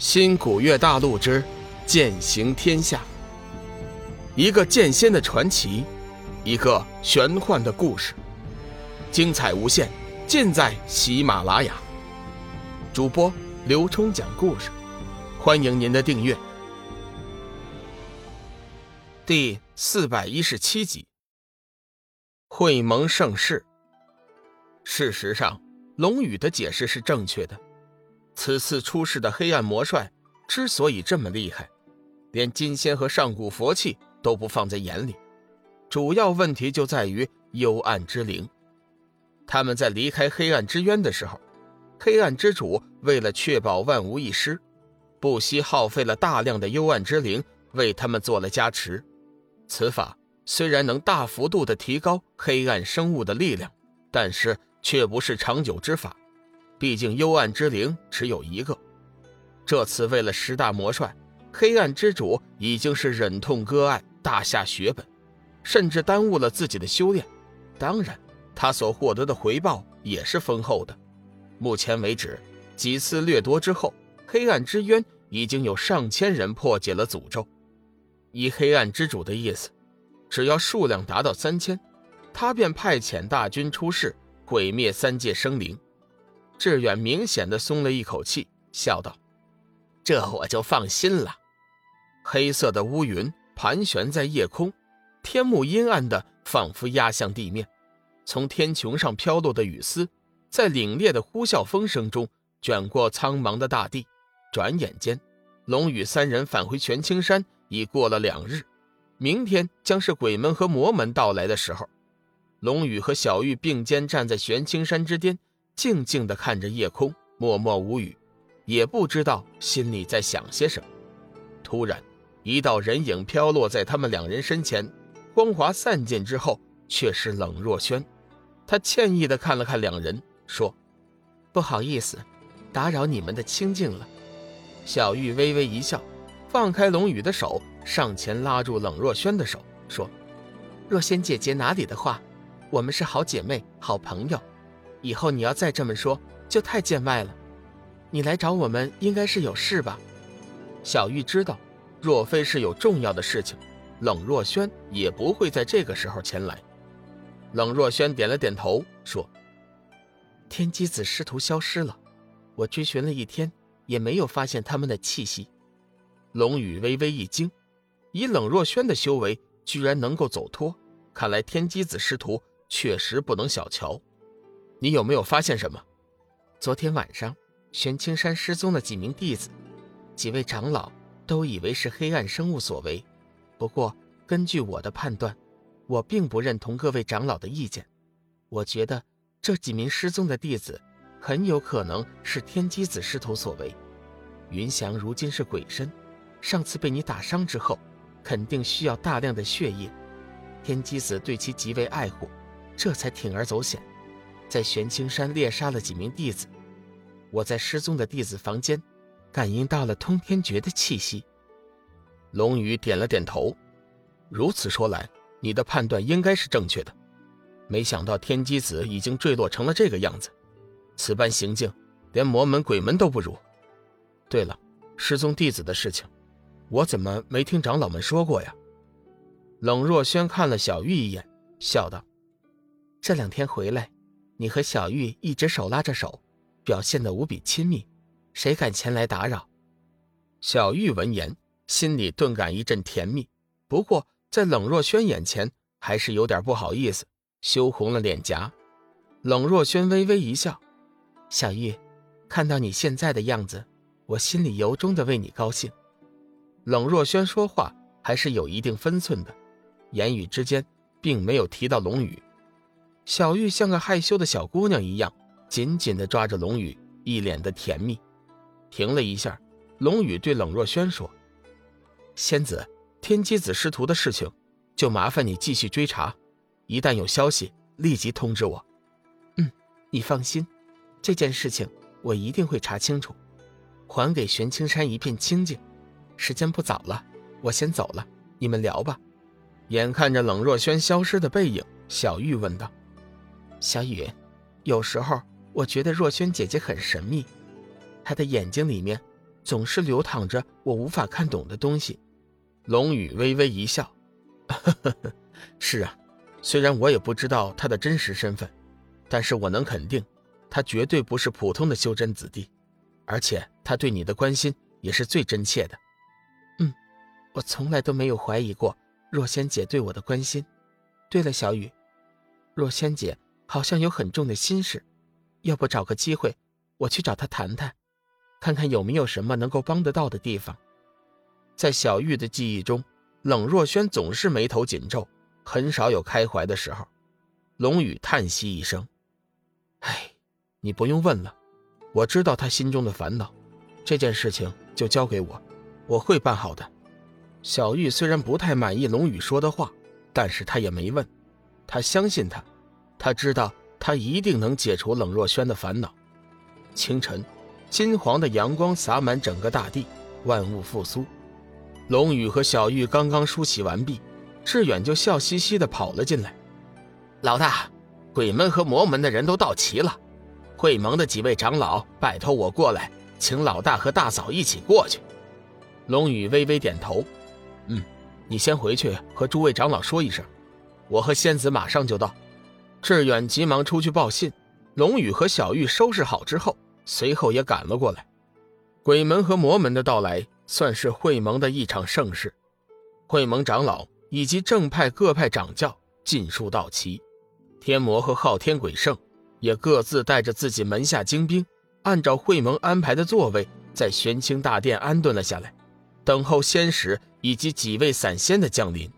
新古月大陆之剑行天下，一个剑仙的传奇，一个玄幻的故事，精彩无限，尽在喜马拉雅。主播刘冲讲故事，欢迎您的订阅。第四百一十七集，会盟盛世。事实上，龙宇的解释是正确的。此次出世的黑暗魔帅之所以这么厉害，连金仙和上古佛器都不放在眼里，主要问题就在于幽暗之灵。他们在离开黑暗之渊的时候，黑暗之主为了确保万无一失，不惜耗费了大量的幽暗之灵为他们做了加持。此法虽然能大幅度的提高黑暗生物的力量，但是却不是长久之法。毕竟幽暗之灵只有一个，这次为了十大魔帅，黑暗之主已经是忍痛割爱，大下血本，甚至耽误了自己的修炼。当然，他所获得的回报也是丰厚的。目前为止，几次掠夺之后，黑暗之渊已经有上千人破解了诅咒。依黑暗之主的意思，只要数量达到三千，他便派遣大军出世，毁灭三界生灵。志远明显的松了一口气，笑道：“这我就放心了。”黑色的乌云盘旋在夜空，天幕阴暗的仿佛压向地面。从天穹上飘落的雨丝，在凛冽的呼啸风声中卷过苍茫的大地。转眼间，龙宇三人返回玄青山已过了两日，明天将是鬼门和魔门到来的时候。龙宇和小玉并肩站在玄青山之巅。静静地看着夜空，默默无语，也不知道心里在想些什么。突然，一道人影飘落在他们两人身前，光华散尽之后，却是冷若轩。他歉意地看了看两人，说：“不好意思，打扰你们的清静了。”小玉微微一笑，放开龙宇的手，上前拉住冷若轩的手，说：“若仙姐姐哪里的话，我们是好姐妹、好朋友。”以后你要再这么说，就太见外了。你来找我们，应该是有事吧？小玉知道，若非是有重要的事情，冷若轩也不会在这个时候前来。冷若轩点了点头，说：“天机子师徒消失了，我追寻了一天，也没有发现他们的气息。”龙宇微微一惊，以冷若轩的修为，居然能够走脱，看来天机子师徒确实不能小瞧。你有没有发现什么？昨天晚上，玄青山失踪了几名弟子，几位长老都以为是黑暗生物所为。不过，根据我的判断，我并不认同各位长老的意见。我觉得这几名失踪的弟子，很有可能是天机子师徒所为。云翔如今是鬼身，上次被你打伤之后，肯定需要大量的血液。天机子对其极为爱护，这才铤而走险。在玄青山猎杀了几名弟子，我在失踪的弟子房间感应到了通天诀的气息。龙宇点了点头，如此说来，你的判断应该是正确的。没想到天机子已经坠落成了这个样子，此般行径，连魔门鬼门都不如。对了，失踪弟子的事情，我怎么没听长老们说过呀？冷若萱看了小玉一眼，笑道：“这两天回来。”你和小玉一直手拉着手，表现得无比亲密，谁敢前来打扰？小玉闻言，心里顿感一阵甜蜜，不过在冷若萱眼前，还是有点不好意思，羞红了脸颊。冷若萱微微一笑：“小玉，看到你现在的样子，我心里由衷的为你高兴。”冷若萱说话还是有一定分寸的，言语之间并没有提到龙宇。小玉像个害羞的小姑娘一样，紧紧地抓着龙宇，一脸的甜蜜。停了一下，龙宇对冷若萱说：“仙子，天机子师徒的事情，就麻烦你继续追查，一旦有消息，立即通知我。”“嗯，你放心，这件事情我一定会查清楚，还给玄青山一片清静。时间不早了，我先走了，你们聊吧。”眼看着冷若萱消失的背影，小玉问道。小雨，有时候我觉得若萱姐姐很神秘，她的眼睛里面总是流淌着我无法看懂的东西。龙宇微微一笑：“呵呵呵，是啊，虽然我也不知道她的真实身份，但是我能肯定，他绝对不是普通的修真子弟，而且他对你的关心也是最真切的。嗯，我从来都没有怀疑过若仙姐对我的关心。对了，小雨，若仙姐好像有很重的心事，要不找个机会，我去找他谈谈，看看有没有什么能够帮得到的地方。”在小玉的记忆中，冷若萱总是眉头紧皱，很少有开怀的时候。龙宇叹息一声：“唉，你不用问了，我知道他心中的烦恼。这件事情就交给我，我会办好的。”小玉虽然不太满意龙宇说的话，但是他也没问，他相信他，他知道他一定能解除冷若萱的烦恼。清晨，金黄的阳光洒满整个大地，万物复苏。龙宇和小玉刚刚梳洗完毕，志远就笑嘻嘻地跑了进来。老大，鬼门和魔门的人都到齐了，会盟的几位长老拜托我过来，请老大和大嫂一起过去。龙宇微微点头，嗯，你先回去和诸位长老说一声，我和仙子马上就到。志远急忙出去报信。龙宇和小玉收拾好之后，随后也赶了过来。鬼门和魔门的到来。算是会盟的一场盛事，会盟长老以及正派各派掌教尽数到齐，天魔和昊天鬼圣也各自带着自己门下精兵，按照会盟安排的座位，在玄清大殿安顿了下来，等候仙使以及几位散仙的降临。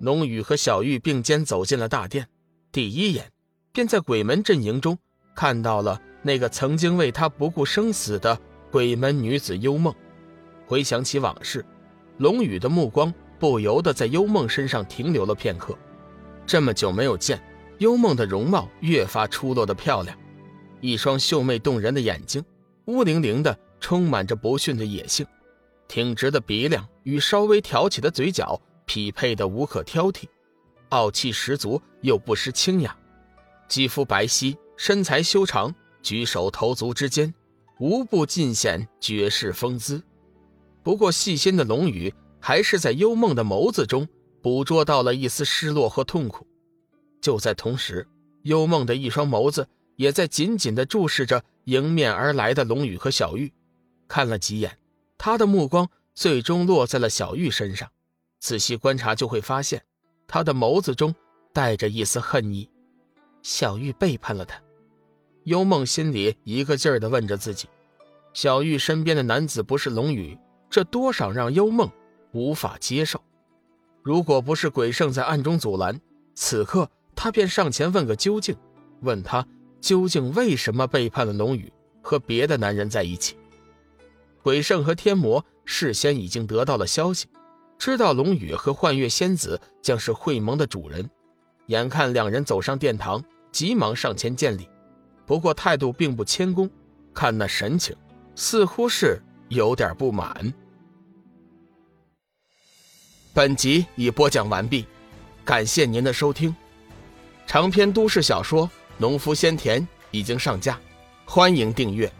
龙宇和小玉并肩走进了大殿，第一眼便在鬼门阵营中看到了那个曾经为他不顾生死的鬼门女子幽梦。回想起往事，龙宇的目光不由得在幽梦身上停留了片刻。这么久没有见，幽梦的容貌越发出落的漂亮，一双秀媚动人的眼睛，乌灵灵的，充满着不驯的野性，挺直的鼻梁与稍微挑起的嘴角匹配的无可挑剔，傲气十足又不失清雅，肌肤白皙，身材修长，举手投足之间，无不尽显绝世风姿。不过，细心的龙宇还是在幽梦的眸子中捕捉到了一丝失落和痛苦。就在同时，幽梦的一双眸子也在紧紧地注视着迎面而来的龙宇和小玉。看了几眼，他的目光最终落在了小玉身上。仔细观察，就会发现，他的眸子中带着一丝恨意。小玉背叛了他。幽梦心里一个劲儿地问着自己：小玉身边的男子不是龙宇。这多少让幽梦无法接受。如果不是鬼圣在暗中阻拦，此刻他便上前问个究竟，问他究竟为什么背叛了龙宇，和别的男人在一起。鬼圣和天魔事先已经得到了消息，知道龙宇和幻月仙子将是会盟的主人。眼看两人走上殿堂，急忙上前见礼，不过态度并不谦恭，看那神情，似乎是有点不满。本集已播讲完毕，感谢您的收听。长篇都市小说《农夫先田》已经上架，欢迎订阅。